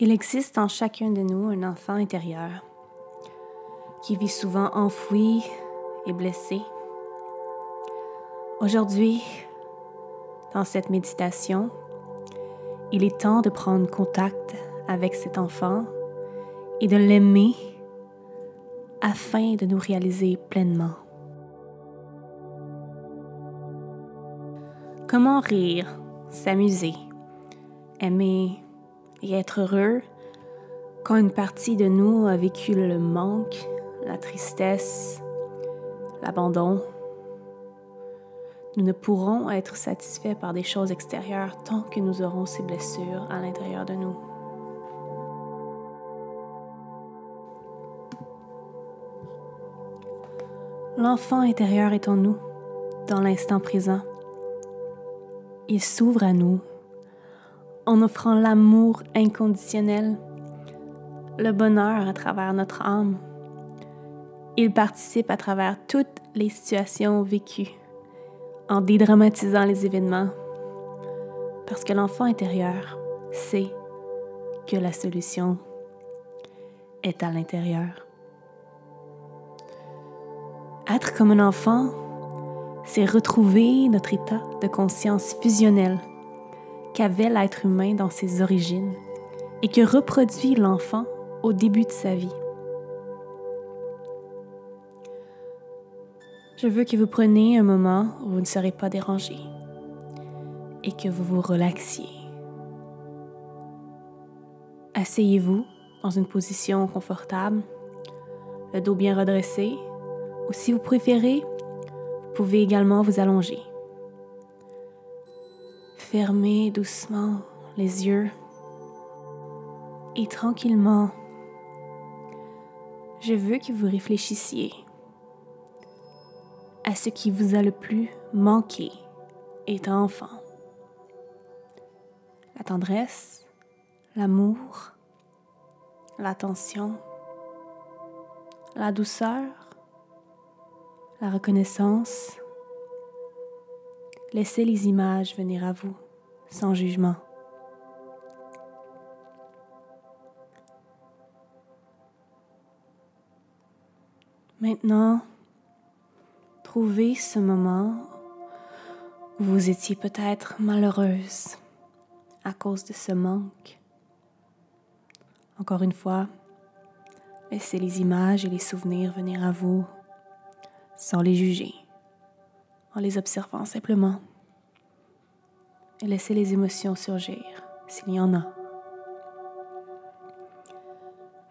Il existe en chacun de nous un enfant intérieur qui vit souvent enfoui et blessé. Aujourd'hui, dans cette méditation, il est temps de prendre contact avec cet enfant et de l'aimer afin de nous réaliser pleinement. Comment rire, s'amuser, aimer et être heureux quand une partie de nous a vécu le manque, la tristesse, l'abandon. Nous ne pourrons être satisfaits par des choses extérieures tant que nous aurons ces blessures à l'intérieur de nous. L'enfant intérieur est en nous, dans l'instant présent. Il s'ouvre à nous en offrant l'amour inconditionnel, le bonheur à travers notre âme. Il participe à travers toutes les situations vécues, en dédramatisant les événements, parce que l'enfant intérieur sait que la solution est à l'intérieur. Être comme un enfant, c'est retrouver notre état de conscience fusionnel qu'avait l'être humain dans ses origines et que reproduit l'enfant au début de sa vie. Je veux que vous preniez un moment où vous ne serez pas dérangé et que vous vous relaxiez. Asseyez-vous dans une position confortable, le dos bien redressé, ou si vous préférez, vous pouvez également vous allonger. Fermez doucement les yeux et tranquillement, je veux que vous réfléchissiez à ce qui vous a le plus manqué étant enfant. La tendresse, l'amour, l'attention, la douceur, la reconnaissance. Laissez les images venir à vous sans jugement. Maintenant, trouvez ce moment où vous étiez peut-être malheureuse à cause de ce manque. Encore une fois, laissez les images et les souvenirs venir à vous sans les juger, en les observant simplement et laissez les émotions surgir s'il y en a.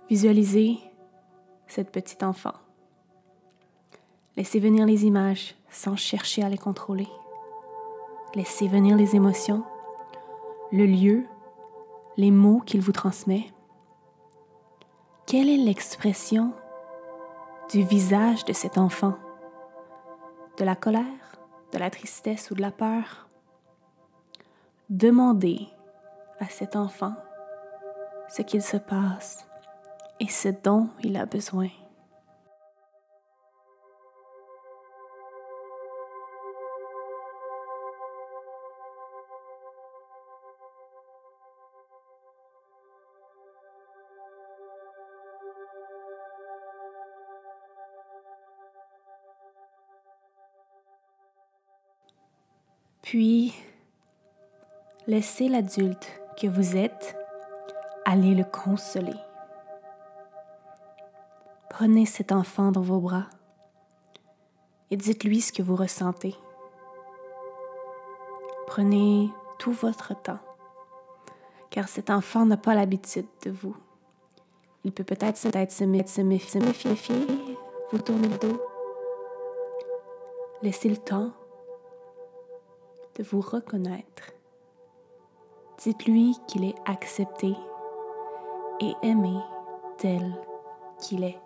Visualisez cette petite enfant. Laissez venir les images sans chercher à les contrôler. Laissez venir les émotions, le lieu, les mots qu'il vous transmet. Quelle est l'expression du visage de cet enfant? De la colère, de la tristesse ou de la peur? Demandez à cet enfant ce qu'il se passe et ce dont il a besoin. Puis, Laissez l'adulte que vous êtes aller le consoler. Prenez cet enfant dans vos bras et dites-lui ce que vous ressentez. Prenez tout votre temps, car cet enfant n'a pas l'habitude de vous. Il peut peut-être se, se, méfier, se méfier, vous tourner le dos. Laissez le temps de vous reconnaître Dites-lui qu'il est accepté et aimé tel qu'il est.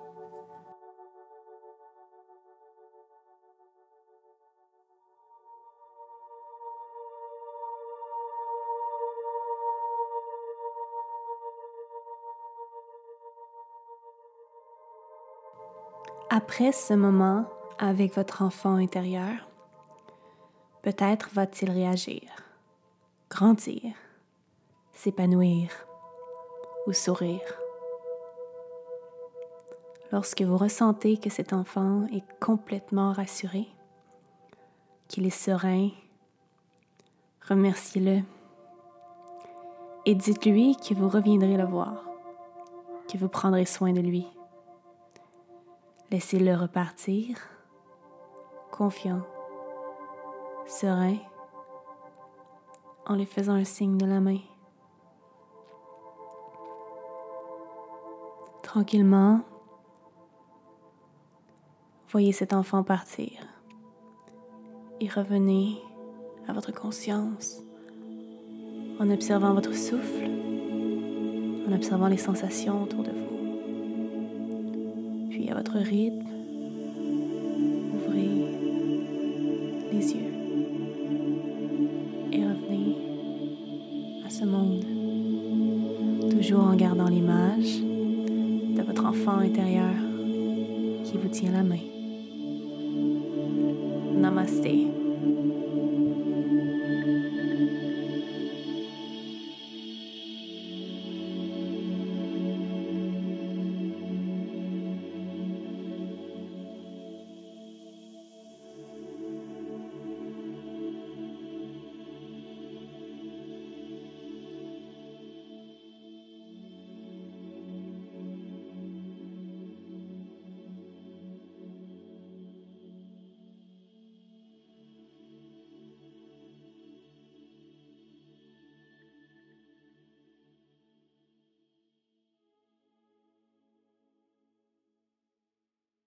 Après ce moment avec votre enfant intérieur, peut-être va-t-il réagir, grandir, s'épanouir ou sourire. Lorsque vous ressentez que cet enfant est complètement rassuré, qu'il est serein, remerciez-le et dites-lui que vous reviendrez le voir, que vous prendrez soin de lui. Laissez-le repartir, confiant, serein, en lui faisant un signe de la main. Tranquillement, voyez cet enfant partir et revenez à votre conscience en observant votre souffle, en observant les sensations autour de vous. Puis à votre rythme, ouvrez les yeux et revenez à ce monde, toujours en gardant l'image votre enfant intérieur qui vous tient la main. Namaste.